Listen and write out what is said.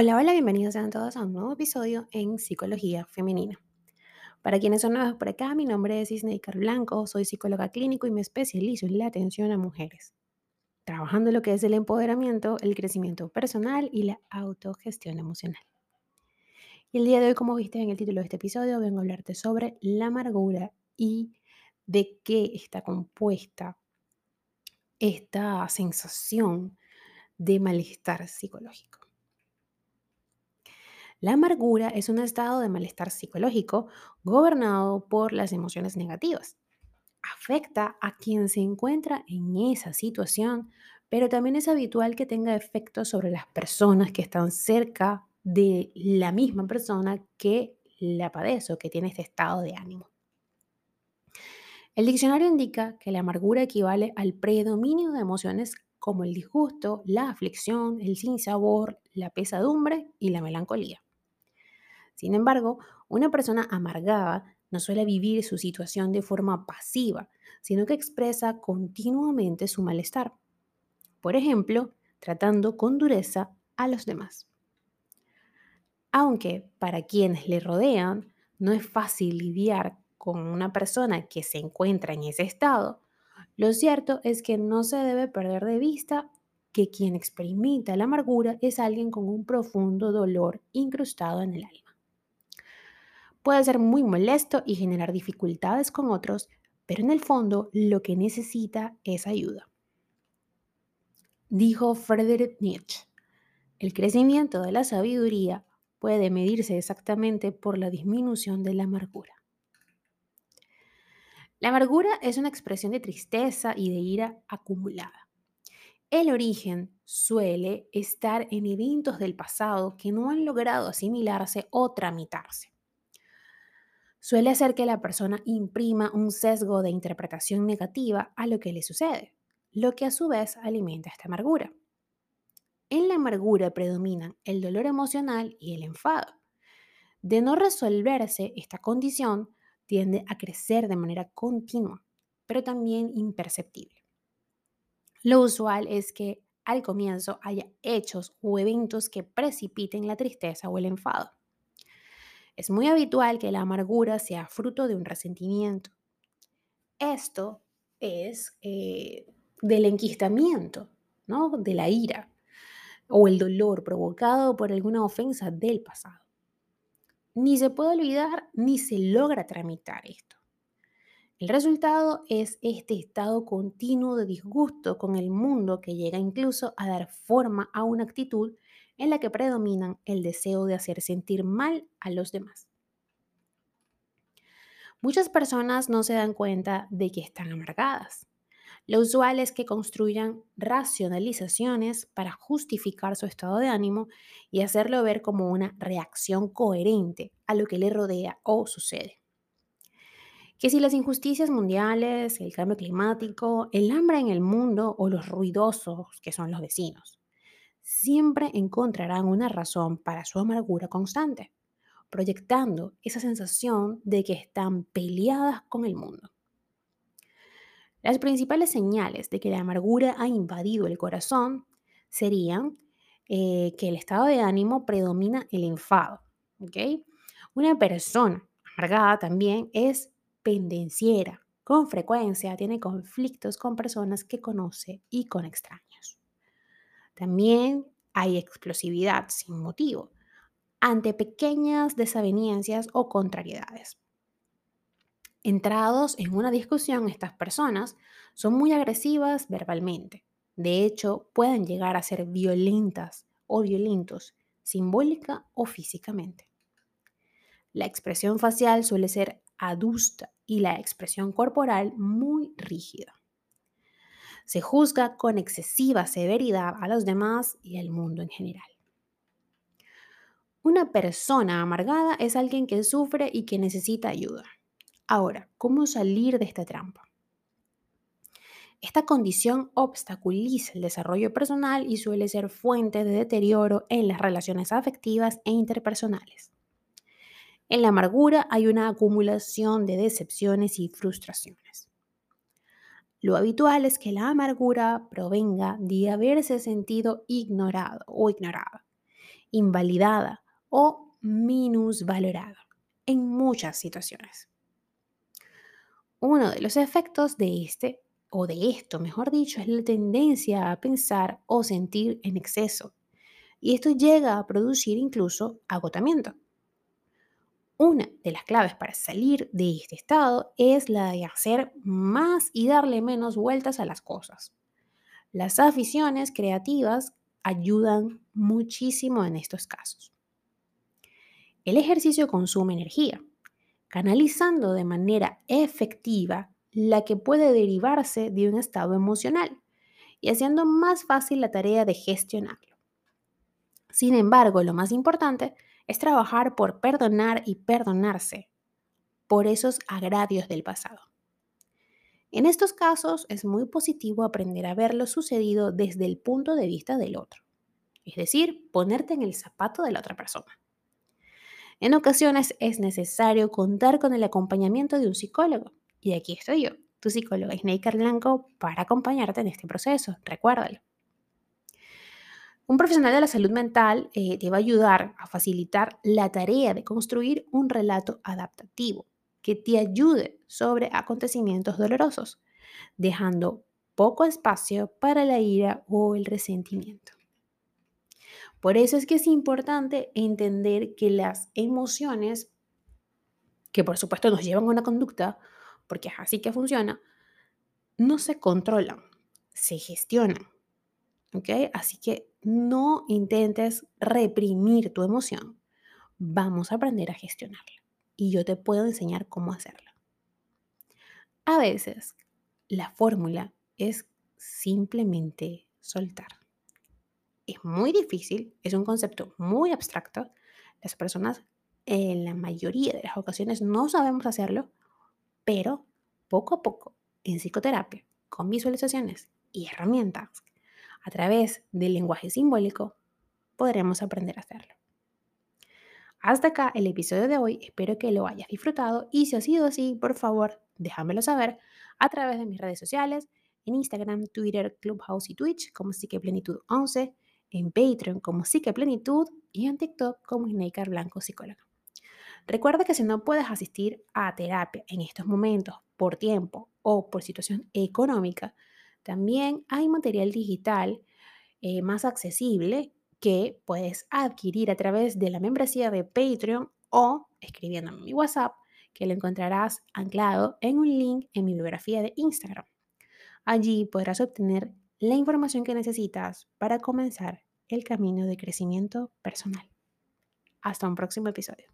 Hola, hola, bienvenidos sean todos a un nuevo episodio en Psicología Femenina. Para quienes son nuevos por acá, mi nombre es Isneikar Blanco, soy psicóloga clínico y me especializo en la atención a mujeres, trabajando lo que es el empoderamiento, el crecimiento personal y la autogestión emocional. Y el día de hoy, como viste en el título de este episodio, vengo a hablarte sobre la amargura y de qué está compuesta esta sensación de malestar psicológico. La amargura es un estado de malestar psicológico gobernado por las emociones negativas. Afecta a quien se encuentra en esa situación, pero también es habitual que tenga efectos sobre las personas que están cerca de la misma persona que la padece o que tiene este estado de ánimo. El diccionario indica que la amargura equivale al predominio de emociones como el disgusto, la aflicción, el sinsabor, la pesadumbre y la melancolía. Sin embargo, una persona amargada no suele vivir su situación de forma pasiva, sino que expresa continuamente su malestar. Por ejemplo, tratando con dureza a los demás. Aunque para quienes le rodean no es fácil lidiar con una persona que se encuentra en ese estado, lo cierto es que no se debe perder de vista que quien experimenta la amargura es alguien con un profundo dolor incrustado en el alma. Puede ser muy molesto y generar dificultades con otros, pero en el fondo lo que necesita es ayuda. Dijo Friedrich Nietzsche, el crecimiento de la sabiduría puede medirse exactamente por la disminución de la amargura. La amargura es una expresión de tristeza y de ira acumulada. El origen suele estar en eventos del pasado que no han logrado asimilarse o tramitarse suele hacer que la persona imprima un sesgo de interpretación negativa a lo que le sucede, lo que a su vez alimenta esta amargura. En la amargura predominan el dolor emocional y el enfado. De no resolverse esta condición, tiende a crecer de manera continua, pero también imperceptible. Lo usual es que al comienzo haya hechos o eventos que precipiten la tristeza o el enfado. Es muy habitual que la amargura sea fruto de un resentimiento. Esto es eh, del enquistamiento, ¿no? de la ira o el dolor provocado por alguna ofensa del pasado. Ni se puede olvidar ni se logra tramitar esto. El resultado es este estado continuo de disgusto con el mundo que llega incluso a dar forma a una actitud en la que predominan el deseo de hacer sentir mal a los demás. Muchas personas no se dan cuenta de que están amargadas. Lo usual es que construyan racionalizaciones para justificar su estado de ánimo y hacerlo ver como una reacción coherente a lo que le rodea o sucede. Que si las injusticias mundiales, el cambio climático, el hambre en el mundo o los ruidosos que son los vecinos siempre encontrarán una razón para su amargura constante, proyectando esa sensación de que están peleadas con el mundo. Las principales señales de que la amargura ha invadido el corazón serían eh, que el estado de ánimo predomina el enfado. Una persona amargada también es pendenciera. Con frecuencia tiene conflictos con personas que conoce y con extraños. También hay explosividad sin motivo ante pequeñas desavenencias o contrariedades. Entrados en una discusión, estas personas son muy agresivas verbalmente. De hecho, pueden llegar a ser violentas o violentos, simbólica o físicamente. La expresión facial suele ser adusta y la expresión corporal muy rígida se juzga con excesiva severidad a los demás y al mundo en general. Una persona amargada es alguien que sufre y que necesita ayuda. Ahora, ¿cómo salir de esta trampa? Esta condición obstaculiza el desarrollo personal y suele ser fuente de deterioro en las relaciones afectivas e interpersonales. En la amargura hay una acumulación de decepciones y frustraciones. Lo habitual es que la amargura provenga de haberse sentido ignorado o ignorada invalidada o minusvalorada en muchas situaciones. Uno de los efectos de este, o de esto, mejor dicho, es la tendencia a pensar o sentir en exceso. Y esto llega a producir incluso agotamiento. Una de las claves para salir de este estado es la de hacer más y darle menos vueltas a las cosas. Las aficiones creativas ayudan muchísimo en estos casos. El ejercicio consume energía, canalizando de manera efectiva la que puede derivarse de un estado emocional y haciendo más fácil la tarea de gestionarlo. Sin embargo, lo más importante es trabajar por perdonar y perdonarse por esos agravios del pasado. En estos casos es muy positivo aprender a ver lo sucedido desde el punto de vista del otro, es decir, ponerte en el zapato de la otra persona. En ocasiones es necesario contar con el acompañamiento de un psicólogo, y aquí estoy yo, tu psicóloga Snaker Blanco, para acompañarte en este proceso, recuérdalo. Un profesional de la salud mental eh, te va a ayudar a facilitar la tarea de construir un relato adaptativo que te ayude sobre acontecimientos dolorosos, dejando poco espacio para la ira o el resentimiento. Por eso es que es importante entender que las emociones, que por supuesto nos llevan a una conducta, porque es así que funciona, no se controlan, se gestionan. ¿Ok? Así que no intentes reprimir tu emoción. Vamos a aprender a gestionarla y yo te puedo enseñar cómo hacerlo. A veces la fórmula es simplemente soltar. Es muy difícil, es un concepto muy abstracto. Las personas en la mayoría de las ocasiones no sabemos hacerlo, pero poco a poco en psicoterapia, con visualizaciones y herramientas a través del lenguaje simbólico, podremos aprender a hacerlo. Hasta acá el episodio de hoy, espero que lo hayas disfrutado y si ha sido así, por favor, déjamelo saber a través de mis redes sociales, en Instagram, Twitter, Clubhouse y Twitch como Psiqueplenitud 11, en Patreon como Psiqueplenitud y en TikTok como Snaker Blanco Psicóloga. Recuerda que si no puedes asistir a terapia en estos momentos por tiempo o por situación económica, también hay material digital eh, más accesible que puedes adquirir a través de la membresía de Patreon o escribiéndome en mi WhatsApp, que lo encontrarás anclado en un link en mi biografía de Instagram. Allí podrás obtener la información que necesitas para comenzar el camino de crecimiento personal. Hasta un próximo episodio.